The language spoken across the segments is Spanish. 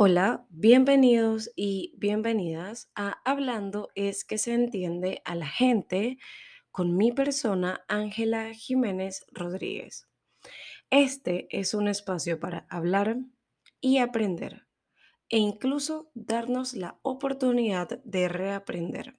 Hola, bienvenidos y bienvenidas a Hablando es que se entiende a la gente con mi persona Ángela Jiménez Rodríguez. Este es un espacio para hablar y aprender e incluso darnos la oportunidad de reaprender.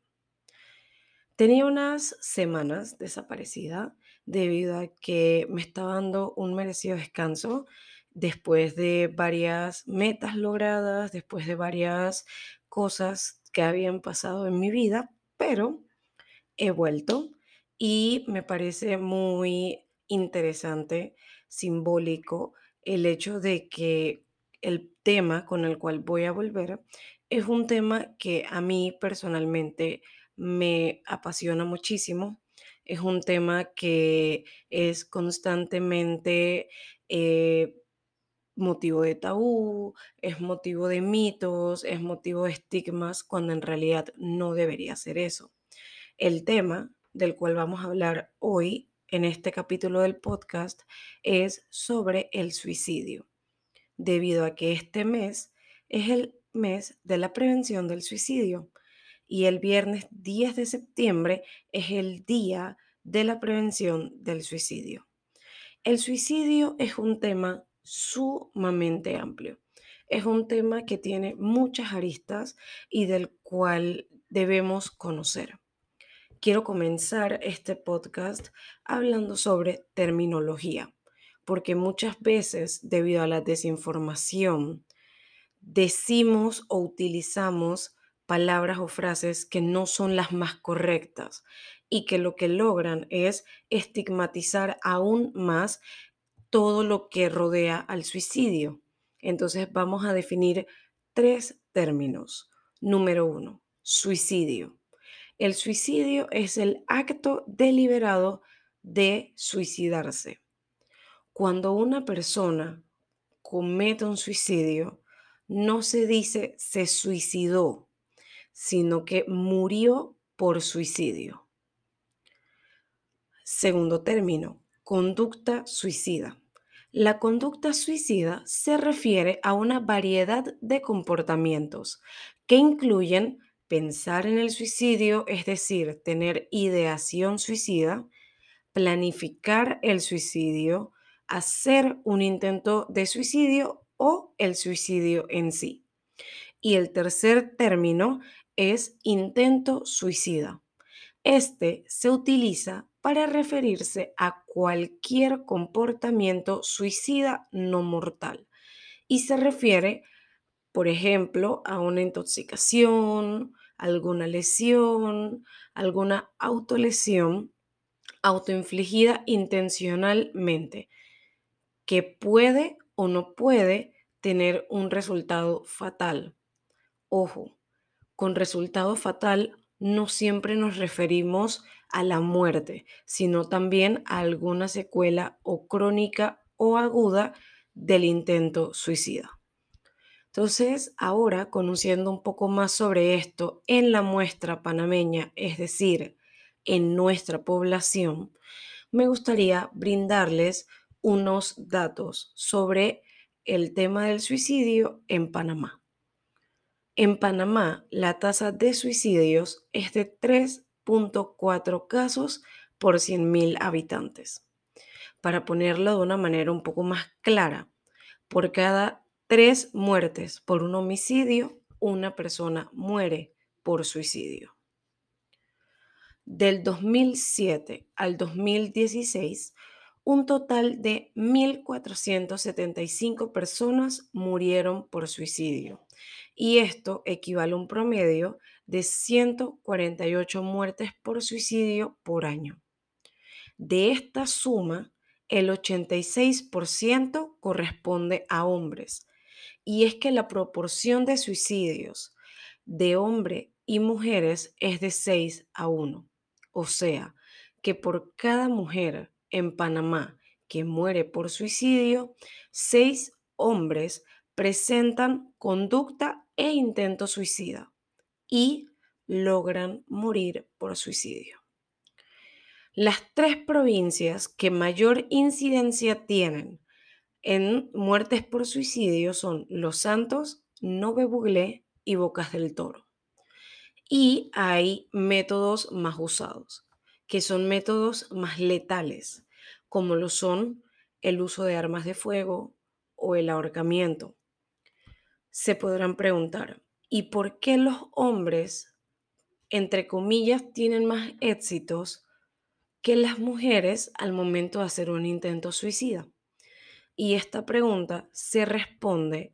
Tenía unas semanas desaparecida debido a que me estaba dando un merecido descanso después de varias metas logradas, después de varias cosas que habían pasado en mi vida, pero he vuelto y me parece muy interesante, simbólico, el hecho de que el tema con el cual voy a volver es un tema que a mí personalmente me apasiona muchísimo. Es un tema que es constantemente eh, motivo de tabú, es motivo de mitos, es motivo de estigmas, cuando en realidad no debería ser eso. El tema del cual vamos a hablar hoy en este capítulo del podcast es sobre el suicidio, debido a que este mes es el mes de la prevención del suicidio y el viernes 10 de septiembre es el día de la prevención del suicidio. El suicidio es un tema sumamente amplio. Es un tema que tiene muchas aristas y del cual debemos conocer. Quiero comenzar este podcast hablando sobre terminología, porque muchas veces, debido a la desinformación, decimos o utilizamos palabras o frases que no son las más correctas y que lo que logran es estigmatizar aún más todo lo que rodea al suicidio. Entonces vamos a definir tres términos. Número uno, suicidio. El suicidio es el acto deliberado de suicidarse. Cuando una persona comete un suicidio, no se dice se suicidó, sino que murió por suicidio. Segundo término, conducta suicida. La conducta suicida se refiere a una variedad de comportamientos que incluyen pensar en el suicidio, es decir, tener ideación suicida, planificar el suicidio, hacer un intento de suicidio o el suicidio en sí. Y el tercer término es intento suicida. Este se utiliza para referirse a cualquier comportamiento suicida no mortal y se refiere, por ejemplo, a una intoxicación, alguna lesión, alguna autolesión autoinfligida intencionalmente, que puede o no puede tener un resultado fatal. Ojo, con resultado fatal no siempre nos referimos a la muerte, sino también a alguna secuela o crónica o aguda del intento suicida. Entonces, ahora, conociendo un poco más sobre esto en la muestra panameña, es decir, en nuestra población, me gustaría brindarles unos datos sobre el tema del suicidio en Panamá. En Panamá, la tasa de suicidios es de 3.4 casos por 100.000 habitantes. Para ponerlo de una manera un poco más clara, por cada tres muertes por un homicidio, una persona muere por suicidio. Del 2007 al 2016, un total de 1.475 personas murieron por suicidio y esto equivale a un promedio de 148 muertes por suicidio por año. De esta suma, el 86% corresponde a hombres y es que la proporción de suicidios de hombre y mujeres es de 6 a 1. O sea, que por cada mujer en Panamá que muere por suicidio, 6 hombres presentan conducta e intento suicida y logran morir por suicidio. Las tres provincias que mayor incidencia tienen en muertes por suicidio son Los Santos, no me buglé y bocas del toro. Y hay métodos más usados, que son métodos más letales, como lo son el uso de armas de fuego o el ahorcamiento. Se podrán preguntar, ¿y por qué los hombres, entre comillas, tienen más éxitos que las mujeres al momento de hacer un intento suicida? Y esta pregunta se responde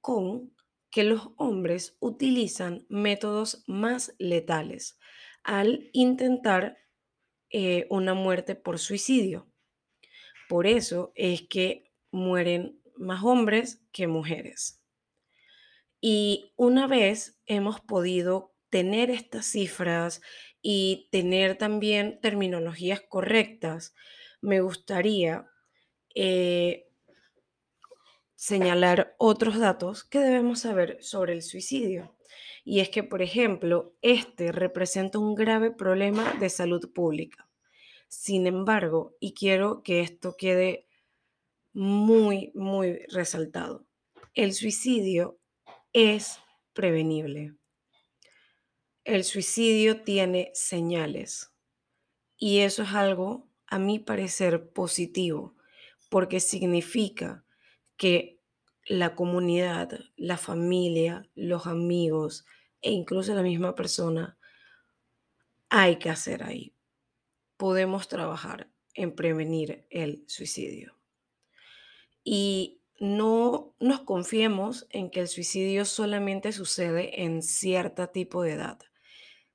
con que los hombres utilizan métodos más letales al intentar eh, una muerte por suicidio. Por eso es que mueren más hombres que mujeres. Y una vez hemos podido tener estas cifras y tener también terminologías correctas, me gustaría eh, señalar otros datos que debemos saber sobre el suicidio. Y es que, por ejemplo, este representa un grave problema de salud pública. Sin embargo, y quiero que esto quede muy, muy resaltado, el suicidio es prevenible. El suicidio tiene señales y eso es algo, a mi parecer, positivo, porque significa que la comunidad, la familia, los amigos e incluso la misma persona hay que hacer ahí. Podemos trabajar en prevenir el suicidio. Y no nos confiemos en que el suicidio solamente sucede en cierto tipo de edad,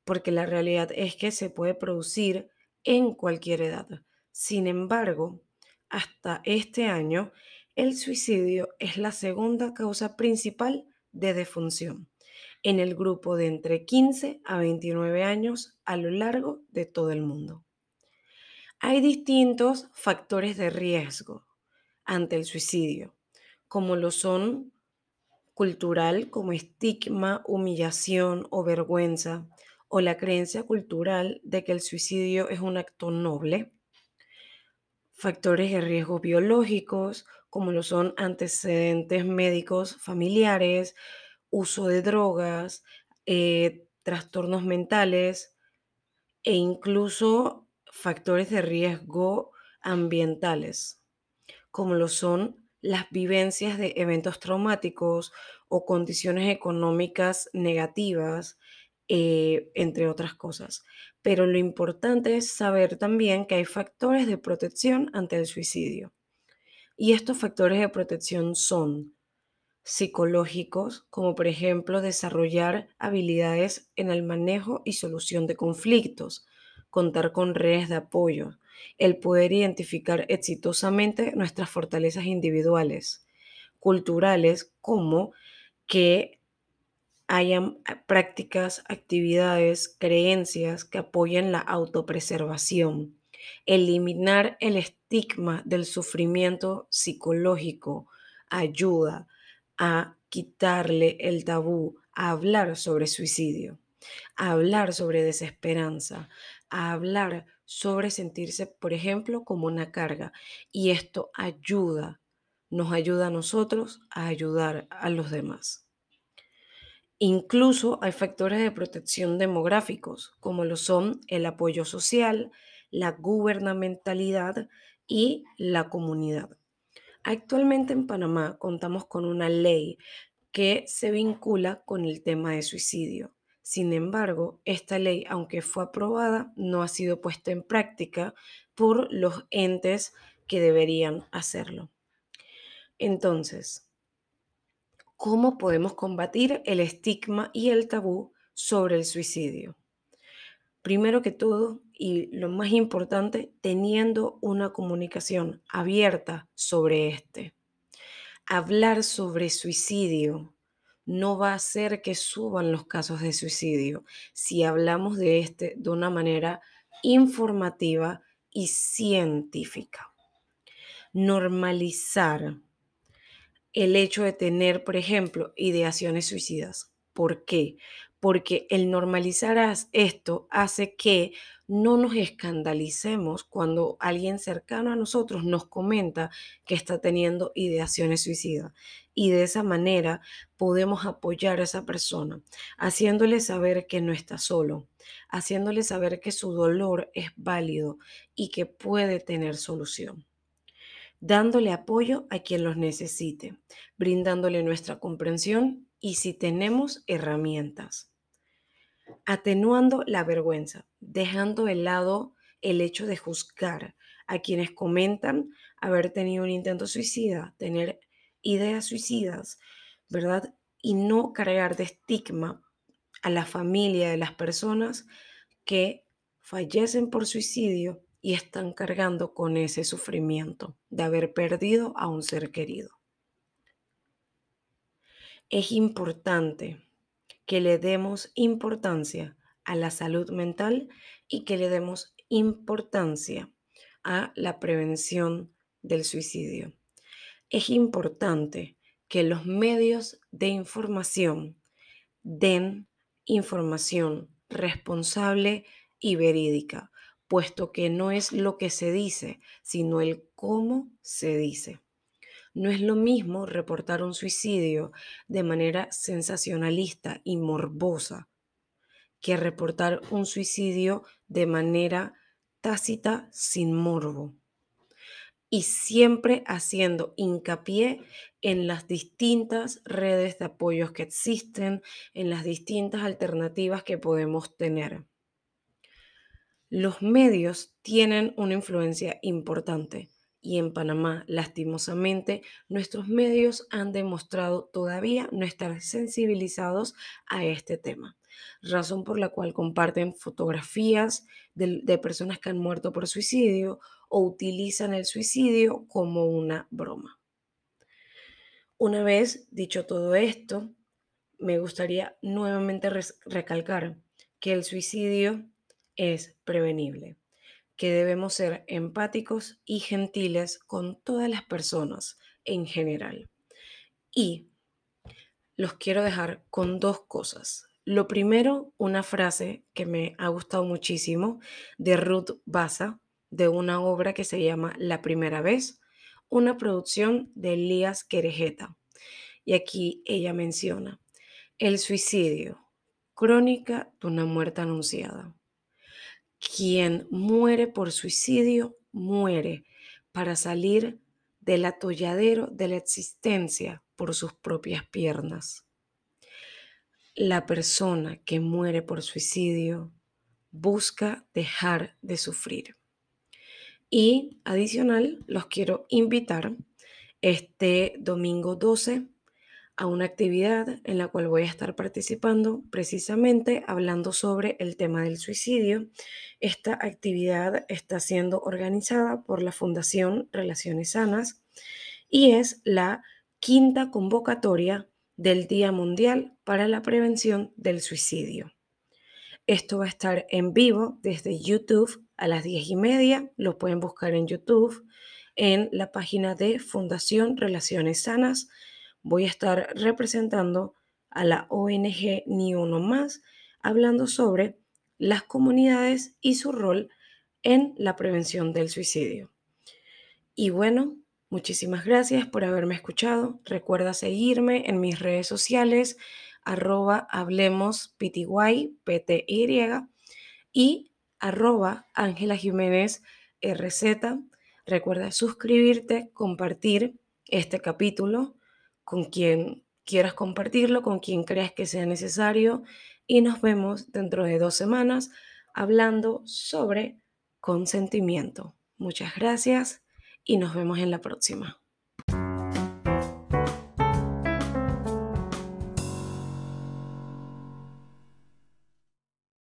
porque la realidad es que se puede producir en cualquier edad. Sin embargo, hasta este año, el suicidio es la segunda causa principal de defunción en el grupo de entre 15 a 29 años a lo largo de todo el mundo. Hay distintos factores de riesgo ante el suicidio, como lo son cultural, como estigma, humillación o vergüenza, o la creencia cultural de que el suicidio es un acto noble, factores de riesgo biológicos, como lo son antecedentes médicos familiares, uso de drogas, eh, trastornos mentales e incluso factores de riesgo ambientales, como lo son las vivencias de eventos traumáticos o condiciones económicas negativas, eh, entre otras cosas. Pero lo importante es saber también que hay factores de protección ante el suicidio. Y estos factores de protección son psicológicos, como por ejemplo desarrollar habilidades en el manejo y solución de conflictos, contar con redes de apoyo, el poder identificar exitosamente nuestras fortalezas individuales, culturales, como que hayan prácticas, actividades, creencias que apoyen la autopreservación, eliminar el estigma del sufrimiento psicológico ayuda a quitarle el tabú, a hablar sobre suicidio, a hablar sobre desesperanza, a hablar sobre sentirse, por ejemplo, como una carga. Y esto ayuda, nos ayuda a nosotros a ayudar a los demás. Incluso hay factores de protección demográficos, como lo son el apoyo social, la gubernamentalidad y la comunidad. Actualmente en Panamá contamos con una ley que se vincula con el tema de suicidio. Sin embargo, esta ley, aunque fue aprobada, no ha sido puesta en práctica por los entes que deberían hacerlo. Entonces, ¿cómo podemos combatir el estigma y el tabú sobre el suicidio? Primero que todo, y lo más importante, teniendo una comunicación abierta sobre este. Hablar sobre suicidio no va a hacer que suban los casos de suicidio si hablamos de este de una manera informativa y científica. Normalizar el hecho de tener, por ejemplo, ideaciones suicidas. ¿Por qué? Porque el normalizar esto hace que no nos escandalicemos cuando alguien cercano a nosotros nos comenta que está teniendo ideaciones suicidas. Y de esa manera podemos apoyar a esa persona, haciéndole saber que no está solo, haciéndole saber que su dolor es válido y que puede tener solución dándole apoyo a quien los necesite, brindándole nuestra comprensión y si tenemos herramientas atenuando la vergüenza, dejando de lado el hecho de juzgar a quienes comentan haber tenido un intento suicida, tener ideas suicidas, ¿verdad? Y no cargar de estigma a la familia de las personas que fallecen por suicidio y están cargando con ese sufrimiento de haber perdido a un ser querido. Es importante que le demos importancia a la salud mental y que le demos importancia a la prevención del suicidio. Es importante que los medios de información den información responsable y verídica, puesto que no es lo que se dice, sino el cómo se dice. No es lo mismo reportar un suicidio de manera sensacionalista y morbosa que reportar un suicidio de manera tácita sin morbo. Y siempre haciendo hincapié en las distintas redes de apoyos que existen, en las distintas alternativas que podemos tener. Los medios tienen una influencia importante y en Panamá, lastimosamente, nuestros medios han demostrado todavía no estar sensibilizados a este tema, razón por la cual comparten fotografías de, personas que han muerto por suicidio o utilizan el suicidio como una broma. Una vez dicho todo esto, me gustaría nuevamente recalcar que el suicidio es prevenible que debemos ser empáticos y gentiles con todas las personas en general. Y los quiero dejar con dos cosas. Lo primero, una frase que me ha gustado muchísimo de Ruth Baza, de una obra que se llama La primera vez, una producción de Elías Querejeta. Y aquí ella menciona, el suicidio, crónica de una muerte anunciada. Quien muere por suicidio muere para salir del atolladero de la existencia por sus propias piernas. La persona que muere por suicidio busca dejar de sufrir. Y adicional, los quiero invitar este domingo 12 a una actividad en la cual voy a estar participando precisamente hablando sobre el tema del suicidio. Esta actividad está siendo organizada por la Fundación Relaciones Sanas y es la quinta convocatoria del Día Mundial para la Prevención del Suicidio. Esto va a estar en vivo desde YouTube a las 10 y media. Lo pueden buscar en YouTube, en la página de Fundación Relaciones Sanas voy a estar representando a la ONG Ni Uno Más, hablando sobre las comunidades y su rol en la prevención del suicidio. Y bueno, muchísimas gracias por haberme escuchado. Recuerda seguirme en mis redes sociales, arroba hablemos pty, y arroba Ángela Jiménez RZ. Recuerda suscribirte, compartir este capítulo con quien quieras compartirlo, con quien creas que sea necesario y nos vemos dentro de dos semanas hablando sobre consentimiento. Muchas gracias y nos vemos en la próxima.